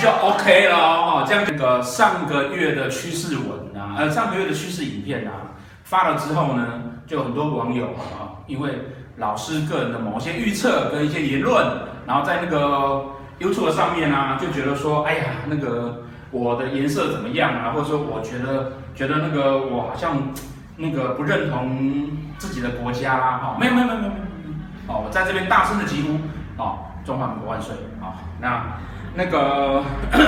就 OK 了哦。这样那个上个月的趋势文啊，呃，上个月的趋势影片啊，发了之后呢，就很多网友啊，因为老师个人的某些预测跟一些言论，然后在那个 YouTube 上面啊，就觉得说，哎呀，那个。我的颜色怎么样啊？或者说，我觉得觉得那个我好像那个不认同自己的国家啦，哈，没有没有没有没有没有，哦，我在这边大声的疾呼，哦，中华民国万岁，啊，那那个，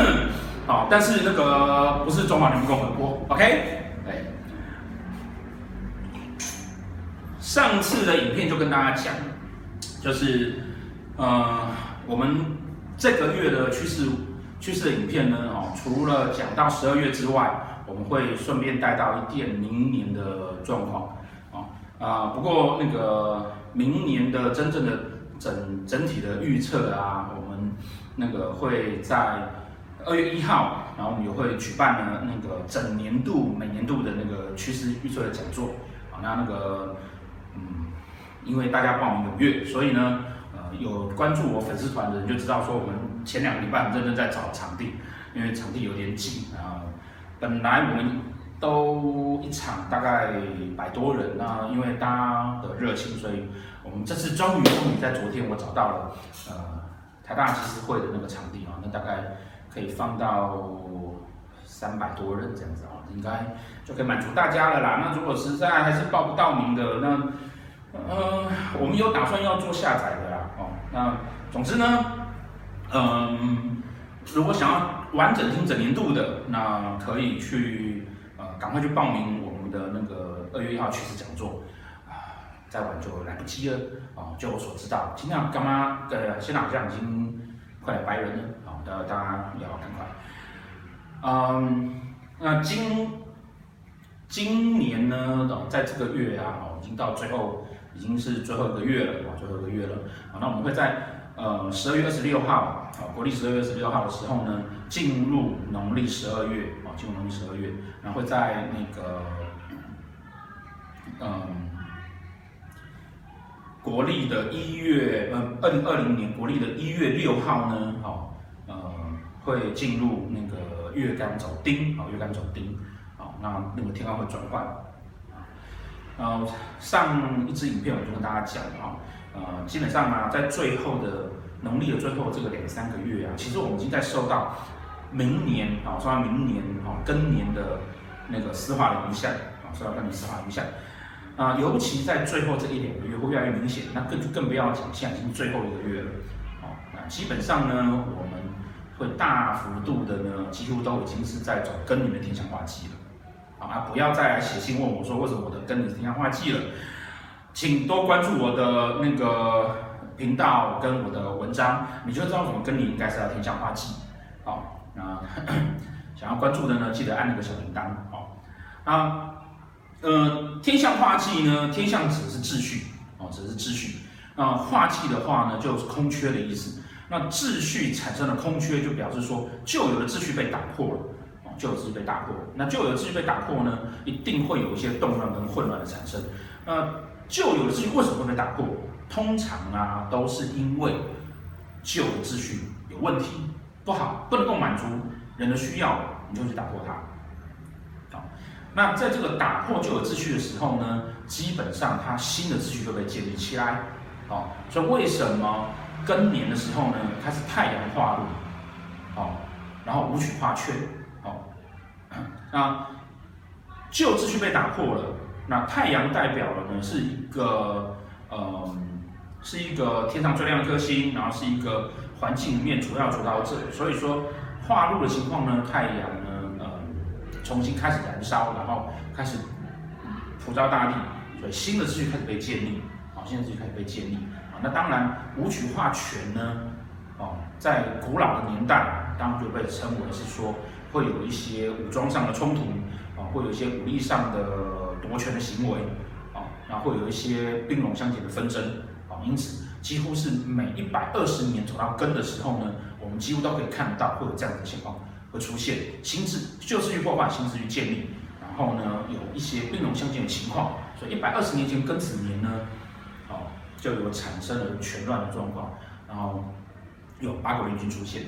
好，但是那个不是中华人民共和国，OK，哎，上次的影片就跟大家讲，就是呃，我们这个月的趋势。趋势的影片呢，哦，除了讲到十二月之外，我们会顺便带到一点明年的状况，啊啊，不过那个明年的真正的整整体的预测啊，我们那个会在二月一号，然后我们也会举办呢那个整年度每年度的那个趋势预测的讲座，啊，那那个嗯，因为大家报名踊跃，所以呢。呃有关注我粉丝团的人就知道，说我们前两个礼拜很认真在找场地，因为场地有点紧啊。本来我们都一场大概百多人，那因为大家的热情，所以我们这次终于终于在昨天我找到了呃大集思会的那个场地啊，那大概可以放到三百多人这样子啊，应该就可以满足大家了啦。那如果实在还是报不到名的，那嗯、我们有打算要做下载的啦。哦那总之呢，嗯，如果想要完整听整年度的，那可以去呃赶快去报名我们的那个二月一号趋势讲座，再晚就来不及了啊。就我所知道，今天干妈的，现在好像已经快来白人了啊，大大家也要赶快。嗯，那今今年呢，在这个月啊，哦，已经到最后。已经是最后一个月了啊，最后一个月了啊。那我们会在呃十二月二十六号啊，国历十二月二十六号的时候呢，进入农历十二月啊，进入农历十二月，然后会在那个嗯国历的一月呃二零二零年国历的一月六号呢，好呃会进入那个月干走丁啊，月干走丁啊，那那个天干会转换。然后上一支影片我就跟大家讲啊，呃，基本上啊，在最后的农历的最后这个两三个月啊，其实我们已经在受到明年啊，受到明年啊庚年的那个湿化的影响啊，受到庚年湿化影响啊，尤其在最后这一两个月会越来越明显，那更就更不要讲，现在已经最后一个月了啊，那基本上呢，我们会大幅度的呢，几乎都已经是在走庚年的天象化忌了。啊！不要再来写信问我说为什么我的庚年天象化忌了，请多关注我的那个频道跟我的文章，你就知道怎么庚年应该是要天象化忌。好，那 想要关注的呢，记得按那个小铃铛。好，那，呃，天象化忌呢，天象指的是秩序，哦，指的是秩序。那化忌的话呢，就是空缺的意思。那秩序产生了空缺，就表示说旧有的秩序被打破了。旧有秩序被打破，那旧有的秩序被打破呢，一定会有一些动乱跟混乱的产生。那旧有的秩序为什么会被打破？通常啊，都是因为旧的秩序有问题，不好，不能够满足人的需要，你就去打破它。那在这个打破旧有秩序的时候呢，基本上它新的秩序就被建立起来。好，所以为什么庚年的时候呢，它是太阳化禄，好，然后武曲化权。那旧秩序被打破了，那太阳代表了呢，是一个呃，是一个天上最亮的颗星，然后是一个环境里面主要主导者。所以说化禄的情况呢，太阳，重新开始燃烧，然后开始普照大地，所以新的秩序开始被建立，啊，新的秩序开始被建立，啊，那当然武曲化权呢，哦，在古老的年代，当然就被称为是说。会有一些武装上的冲突啊，会有一些武力上的夺权的行为啊，然后会有一些兵戎相见的纷争啊，因此几乎是每一百二十年走到根的时候呢，我们几乎都可以看得到会有这样的情况会出现，新秩旧秩序破坏，新秩序建立，然后呢有一些兵戎相见的情况，所以一百二十年前庚子年呢，哦就有产生了全乱的状况，然后有八国联军出现，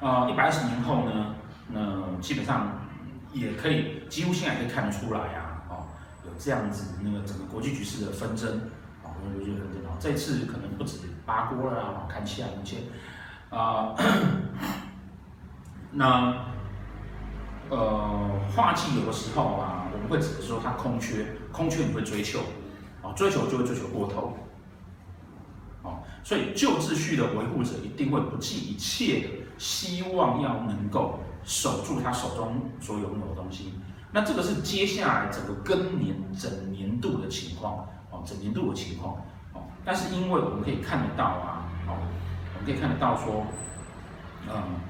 啊一百二十年后呢，那基本上也可以几乎现在可以看得出来啊，哦有这样子那个整个国际局势的纷争，啊国际局势纷争啊，这次可能不止八国了啊，看起来目前啊。那，呃，化忌有的时候啊，我们会指的说它空缺，空缺你会追求，啊，追求就会追求过头，啊，所以旧秩序的维护者一定会不计一切的希望要能够守住他手中所拥有的东西。那这个是接下来整个更年整年度的情况，哦，整年度的情况，哦，但是因为我们可以看得到啊，哦，我们可以看得到说，嗯。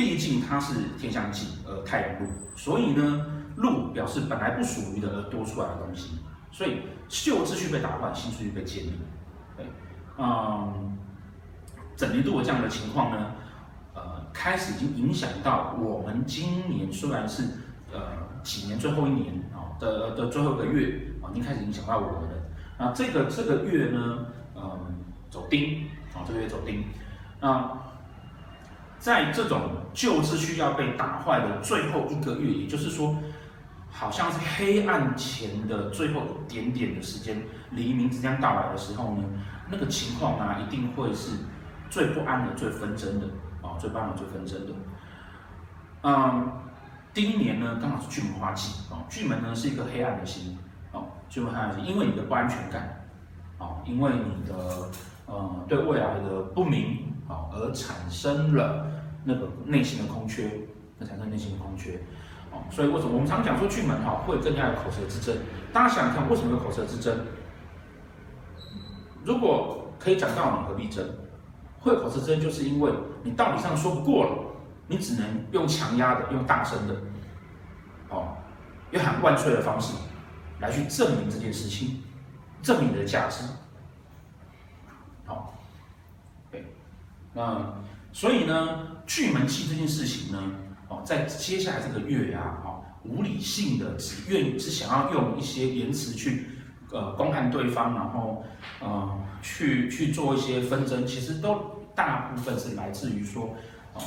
毕竟它是天相忌，呃，太阳路，所以呢，路表示本来不属于的而多出来的东西，所以旧秩序被打坏，新秩序被建立。对，嗯，整年度的这样的情况呢，呃，开始已经影响到我们今年虽然是呃几年最后一年啊的的最后一个月啊，已经开始影响到我们了。那这个这个月呢，嗯，走丁啊，这个月走丁，那。在这种旧秩序要被打坏的最后一个月，也就是说，好像是黑暗前的最后一点点的时间，黎明即将到来的时候呢，那个情况呢，一定会是最不安的、最纷争的啊，最不安的、最纷争的。嗯，丁年呢，刚好是巨门化忌啊，巨门呢是一个黑暗的星啊，巨门黑暗的星，因为你的不安全感啊，因为你的呃对未来的不明。啊，而产生了那个内心的空缺，那产生内心的空缺，哦，所以为什么我们常讲说巨门哈会更加有口舌之争？大家想想看，为什么有口舌之争？如果可以讲道理，何必争？会有口舌之争，就是因为你道理上说不过了，你只能用强压的、用大声的，哦，用喊万岁的方式来去证明这件事情，证明你的价值。好嗯，所以呢，巨门气这件事情呢，哦，在接下来这个月呀，哦，无理性的只愿只想要用一些言辞去，呃，攻击对方，然后，呃，去去做一些纷争，其实都大部分是来自于说，哦，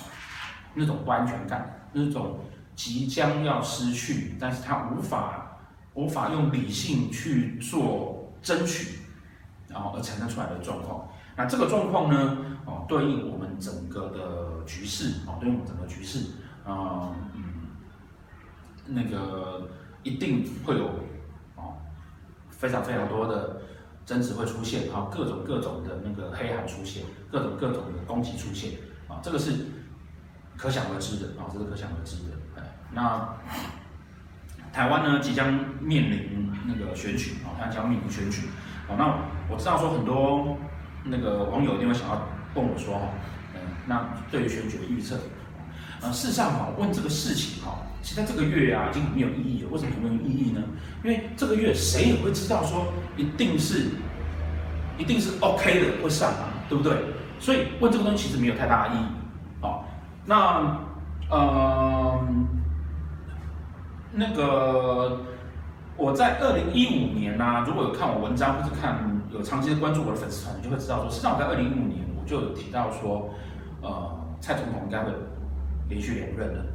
那种不安全感，那种即将要失去，但是他无法无法用理性去做争取，然后而产生出来的状况。那这个状况呢，哦，对应我们整个的局势，哦，对应我们整个局势，啊，嗯，那个一定会有，哦，非常非常多的争执会出现，啊，各种各种的那个黑函出现，各种各种的攻击出现，啊，这个是可想而知的，啊，这是可想而知的，哎，那台湾呢即将面临那个选举，啊，台湾将面临选举，啊，那我知道说很多。那个网友一定会想要问我说，嗯，那对于选举的预测，啊，事实上哈，问这个事情哈，其实在这个月啊已经没有意义了。为什么没有意义呢？因为这个月谁也会知道说一定是，一定是 OK 的会上啊，对不对？所以问这个东西其实没有太大的意义。好，那呃，那个我在二零一五年呢，如果有看我文章或者看。有长期的关注我的粉丝团，你就会知道说，实际上我在二零一五年就有提到说，呃，蔡总统应该会连续连任的，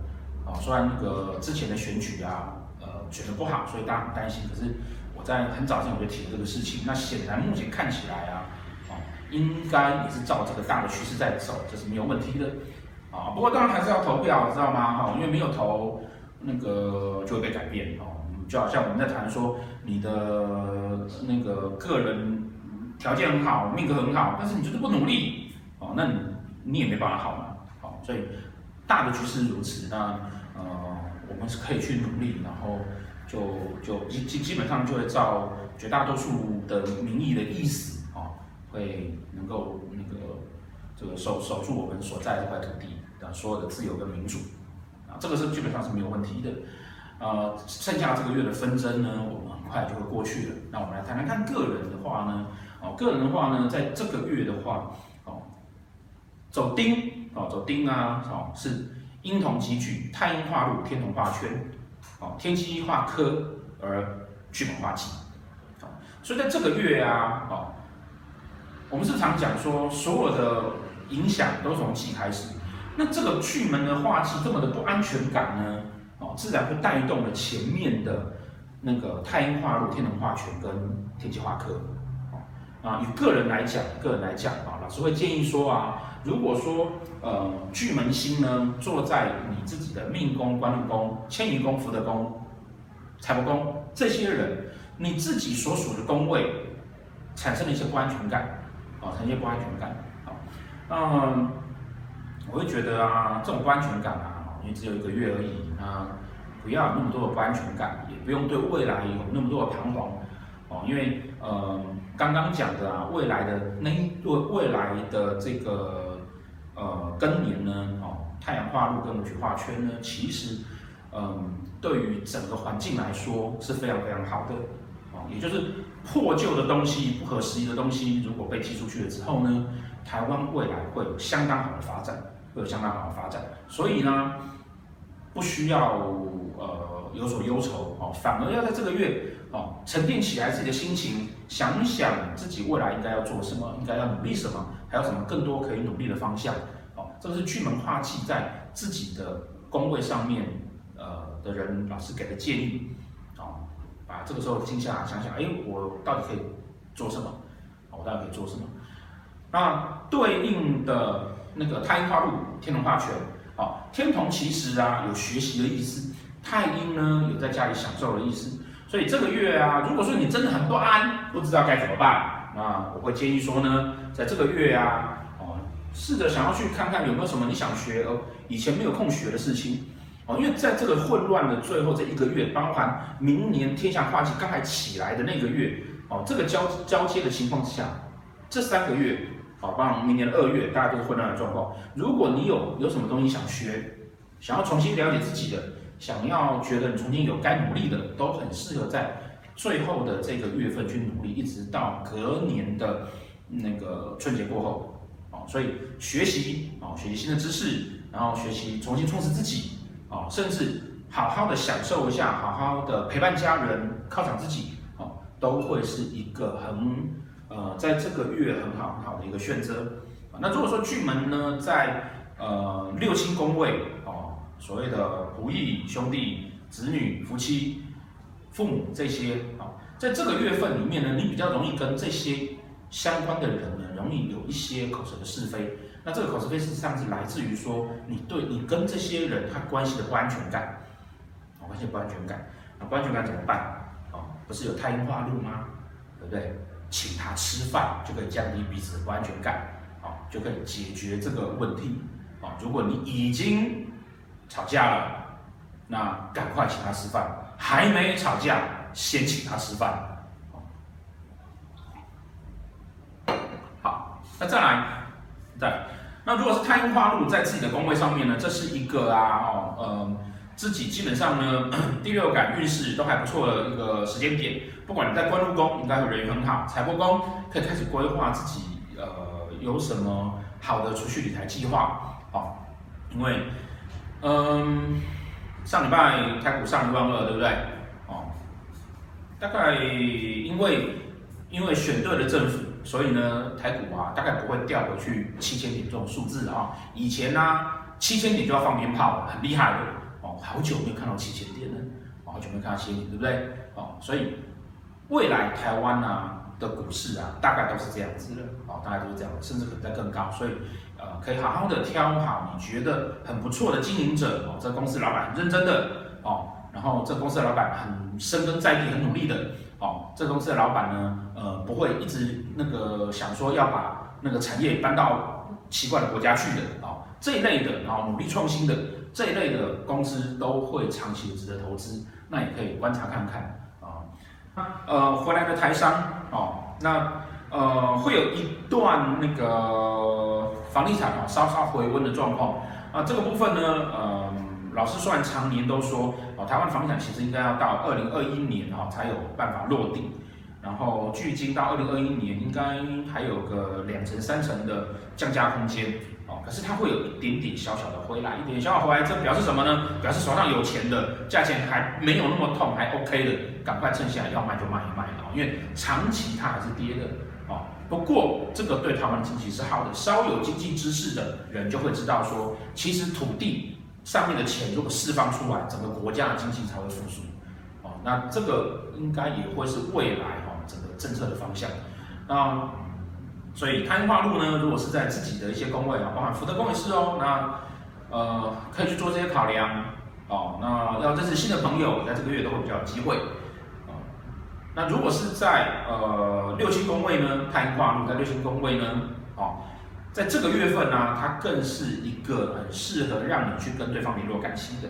啊，虽然那个之前的选举啊，呃，选的不好，所以大家很担心。可是我在很早之前我就提了这个事情，那显然目前看起来啊，啊，应该也是照这个大的趋势在走，这是没有问题的，啊，不过当然还是要投票，知道吗？哈，因为没有投，那个就会被改变，哦，就好像我们在谈说你的那个个人。条件很好，命格很好，但是你就是不努力哦，那你你也没办法好嘛，好、哦，所以大的局势如此，那呃我们是可以去努力，然后就就基基基本上就会照绝大多数的民意的意思啊、会能够那个这个守守住我们所在这块土地的所有的自由跟民主啊，这个是基本上是没有问题的，呃，剩下这个月的纷争呢，我们很快就会过去了。那我们来谈谈看个人的话呢。哦，个人的话呢，在这个月的话，哦，走丁，哦，走丁啊，哦，是阴同级矩，太阴化禄，天同化权，哦，天机化科而巨门化忌。所以在这个月啊，哦，我们是常讲说，所有的影响都从忌开始。那这个巨门的化忌这么的不安全感呢，哦，自然会带动了前面的那个太阴化禄、天同化权跟天机化科。啊，以个人来讲，个人来讲啊，老师会建议说啊，如果说呃巨门星呢坐在你自己的命宫、官禄宫、迁移宫、福德宫、财帛宫这些人，你自己所属的宫位产生了一些不安全感，啊，产生一些不安全感，啊，嗯，我会觉得啊，这种不安全感啊，因为只有一个月而已啊，不要有那么多的不安全感，也不用对未来有那么多的彷徨，哦，因为呃。刚刚讲的啊，未来的那一对未来的这个呃庚年呢，哦，太阳化禄跟武曲化圈呢，其实嗯，对于整个环境来说是非常非常好的哦，也就是破旧的东西、不合时宜的东西，如果被踢出去了之后呢，台湾未来会有相当好的发展，会有相当好的发展，所以呢，不需要呃有所忧愁哦，反而要在这个月。哦，沉淀起来自己的心情，想想自己未来应该要做什么，应该要努力什么，还有什么更多可以努力的方向。哦，这是巨门化忌在自己的宫位上面，呃的人老师给的建议。哦，把这个时候静下来想想，哎，我到底可以做什么？我到底可以做什么？那对应的那个太阴化禄，天同化权。哦，天同其实啊有学习的意思，太阴呢有在家里享受的意思。所以这个月啊，如果说你真的很不安，不知道该怎么办，那我会建议说呢，在这个月啊，哦，试着想要去看看有没有什么你想学而以前没有空学的事情，哦，因为在这个混乱的最后这一个月，包含明年天下化忌刚才起来的那个月，哦，这个交交接的情况之下，这三个月，哦，包含明年的二月，大家都是混乱的状况。如果你有有什么东西想学，想要重新了解自己的。想要觉得你重新有该努力的，都很适合在最后的这个月份去努力，一直到隔年的那个春节过后，啊，所以学习啊，学习新的知识，然后学习重新充实自己，啊，甚至好好的享受一下，好好的陪伴家人，犒赏自己，啊，都会是一个很呃，在这个月很好很好的一个选择。那如果说巨门呢，在呃六亲宫位，所谓的仆役、兄弟、子女、夫妻、父母这些啊，在这个月份里面呢，你比较容易跟这些相关的人呢，容易有一些口舌的是非。那这个口舌非事实上是来自于说，你对你跟这些人他关系的不安全感，啊，关系不安全感，那不安全感怎么办？啊，不是有太阴化禄吗？对不对？请他吃饭就可以降低彼此的不安全感，啊，就可以解决这个问题。啊，如果你已经吵架了，那赶快请他吃饭。还没吵架，先请他吃饭。好，那再来，再，那如果是太阴化禄在自己的宫位上面呢？这是一个啊，哦，呃，自己基本上呢，第六感运势都还不错的一个时间点。不管你在官禄宫，应该会人缘很好；财帛宫可以开始规划自己，呃，有什么好的储蓄理财计划。好，因为。嗯，上礼拜台股上一万二，对不对？哦，大概因为因为选对了政府，所以呢，台股啊大概不会掉回去七千点这种数字啊。以前呢、七千点就要放鞭炮了，很厉害的哦。好久没有看到七千点了，好久没看到七千点，对不对？哦，所以未来台湾啊的股市啊，大概都是这样子的，哦，大概都是这样，甚至可能再更高，所以。呃，可以好好的挑好你觉得很不错的经营者哦，这公司老板很认真的哦，然后这公司的老板很深耕在地，很努力的哦，这公司的老板呢，呃，不会一直那个想说要把那个产业搬到奇怪的国家去的哦，这一类的，然后努力创新的这一类的公司都会长期值得投资，那也可以观察看看啊，那呃，回来的台商哦，那呃会有一段那个。房地产啊，稍稍回温的状况啊，这个部分呢，呃，老师虽然常年都说，哦，台湾房地产其实应该要到二零二一年哈才有办法落地，然后距今到二零二一年应该还有个两成三成的降价空间哦，可是它会有一点点小小的回来，一点点小小回来，这表示什么呢？表示手上有钱的，价钱还没有那么痛，还 OK 的，赶快趁现在要卖就卖一卖啊，因为长期它还是跌的哦。不过这个对他们经济是好的，稍有经济知识的人就会知道说，其实土地上面的钱如果释放出来，整个国家的经济才会复苏哦。那这个应该也会是未来哈整个政策的方向。那所以碳化路呢，如果是在自己的一些宫位啊，包含福德宫也是哦，那呃可以去做这些考量哦。那要认识新的朋友，在这个月都会比较有机会。那如果是在呃六星宫位呢，太阴化禄在六星宫位呢，哦，在这个月份呢、它更是一个很适合让你去跟对方联络感情的。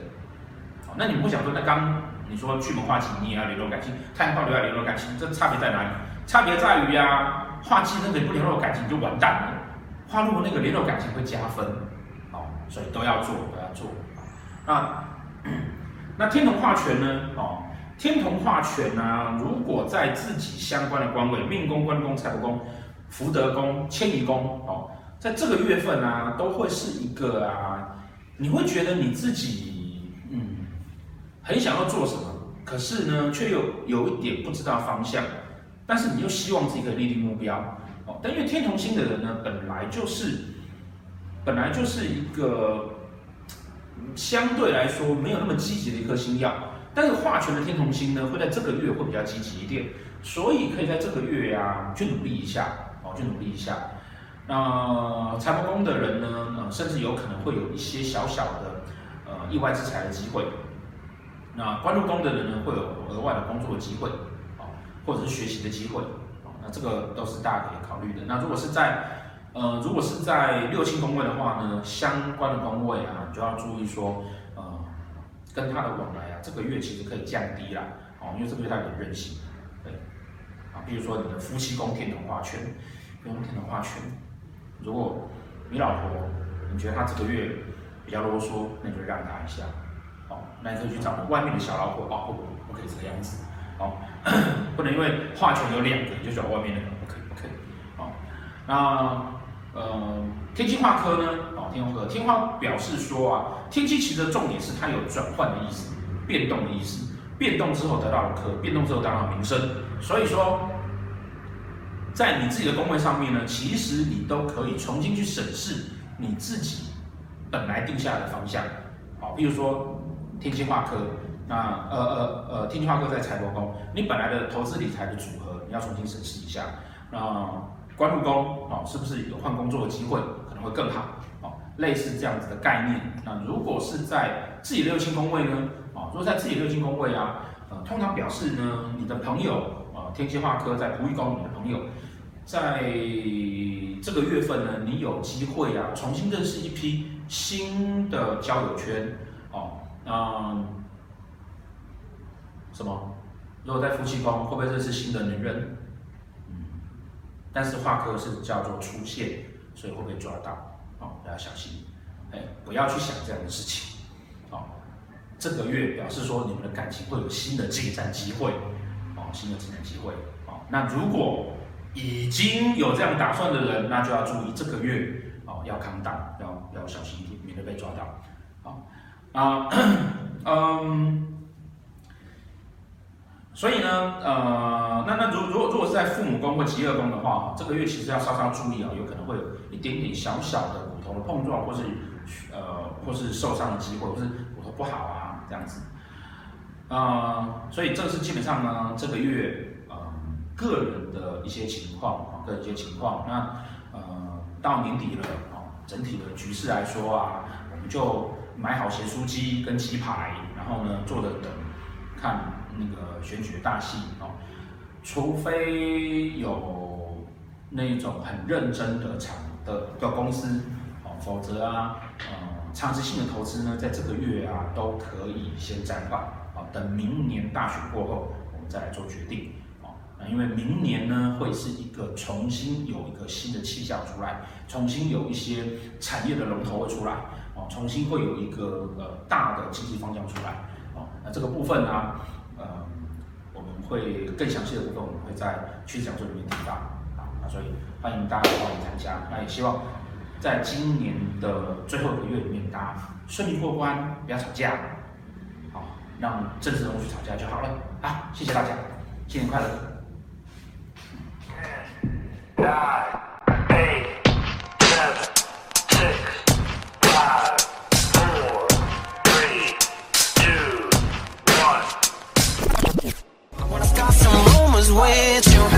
哦，那你不想说，那刚你说巨门化忌，你也要联络感情，太阴化禄要联络感情，这差别在哪里？差别在于呀，化忌那个不联络感情就完蛋了，化禄那个联络感情会加分。哦，所以都要做，都要做。那 那天同化权呢？哦。天同化权啊，如果在自己相关的官位，命宫、官宫、财帛宫、福德宫、迁移宫，哦，在这个月份啊，都会是一个啊，你会觉得你自己嗯，很想要做什么，可是呢，却又有一点不知道方向，但是你又希望自己可以立定目标，哦，但因为天同星的人呢，本来就是，本来就是一个相对来说没有那么积极的一颗星曜。但是化权的天同星呢，会在这个月会比较积极一点，所以可以在这个月呀、啊、去努力一下，哦，去努力一下。那财帛宫的人呢，呃，甚至有可能会有一些小小的呃意外之财的机会。那官禄宫的人呢，会有额外的工作机会，哦，或者是学习的机会，哦，那这个都是大家可以考虑的。那如果是在呃如果是在六亲宫位的话呢，相关的宫位啊，就要注意说。跟他的往来啊，这个月其实可以降低啦，哦，因为这个月他有点任性，对，啊，比如说你的夫妻宫天同化权，不用天同化权，如果你老婆你觉得她这个月比较啰嗦，那你就让她一下，哦，那你可以去找外面的小老婆哦，不，不可以这个样子，哦，不能因为化权有两个你就找外面的，不可以，不可以，哦，那。呃，天机化科呢？哦，天化科，天化表示说啊，天机其实重点是它有转换的意思，变动的意思，变动之后得到了科，变动之后得到了名声。所以说，在你自己的宫位上面呢，其实你都可以重新去审视你自己本来定下的方向。好，比如说天机化科，那呃呃呃，天机化科在财帛宫，你本来的投资理财的组合，你要重新审视一下。那官禄宫哦，是不是有换工作的机会，可能会更好哦？类似这样子的概念。那如果是在自己的六亲宫位呢？哦，如果在自己六亲宫位啊，呃，通常表示呢，你的朋友啊，天机化科在仆役宫，你的朋友在这个月份呢，你有机会啊，重新认识一批新的交友圈哦。嗯，什么？如果在夫妻宫，会不会认识新的女人？但是化科是叫做出现，所以会被抓到，哦，大家小心，哎，不要去想这样的事情，哦，这个月表示说你们的感情会有新的进展机会，哦，新的进展机会，哦，那如果已经有这样打算的人，那就要注意这个月，哦，要扛档，要要小心一点，免得被抓到，啊，啊，嗯。所以呢，呃，那那如如果如果是在父母宫或疾厄宫的话，这个月其实要稍稍注意啊，有可能会有一点点小小的骨头的碰撞，或是呃或是受伤的机会，或是骨头不好啊这样子。呃，所以这是基本上呢，这个月呃个人的一些情况啊，个人一些情况。那呃到年底了啊，整体的局势来说啊，我们就买好咸酥鸡跟鸡排，然后呢坐着等看。那个选举的大戏哦，除非有那种很认真的厂的的公司哦，否则啊，呃，长期性的投资呢，在这个月啊都可以先暂缓啊，等明年大选过后，我们再来做决定哦。那因为明年呢，会是一个重新有一个新的气象出来，重新有一些产业的龙头会出来哦，重新会有一个呃大的经济方向出来哦。那这个部分呢，啊？会更详细的部分，我们会在趋势讲座里面提到，啊，所以欢迎大家报名参加，那也希望在今年的最后一个月里面，大家顺利过关，不要吵架，好，让政治人物去吵架就好了。啊，谢谢大家，新年快乐。with you.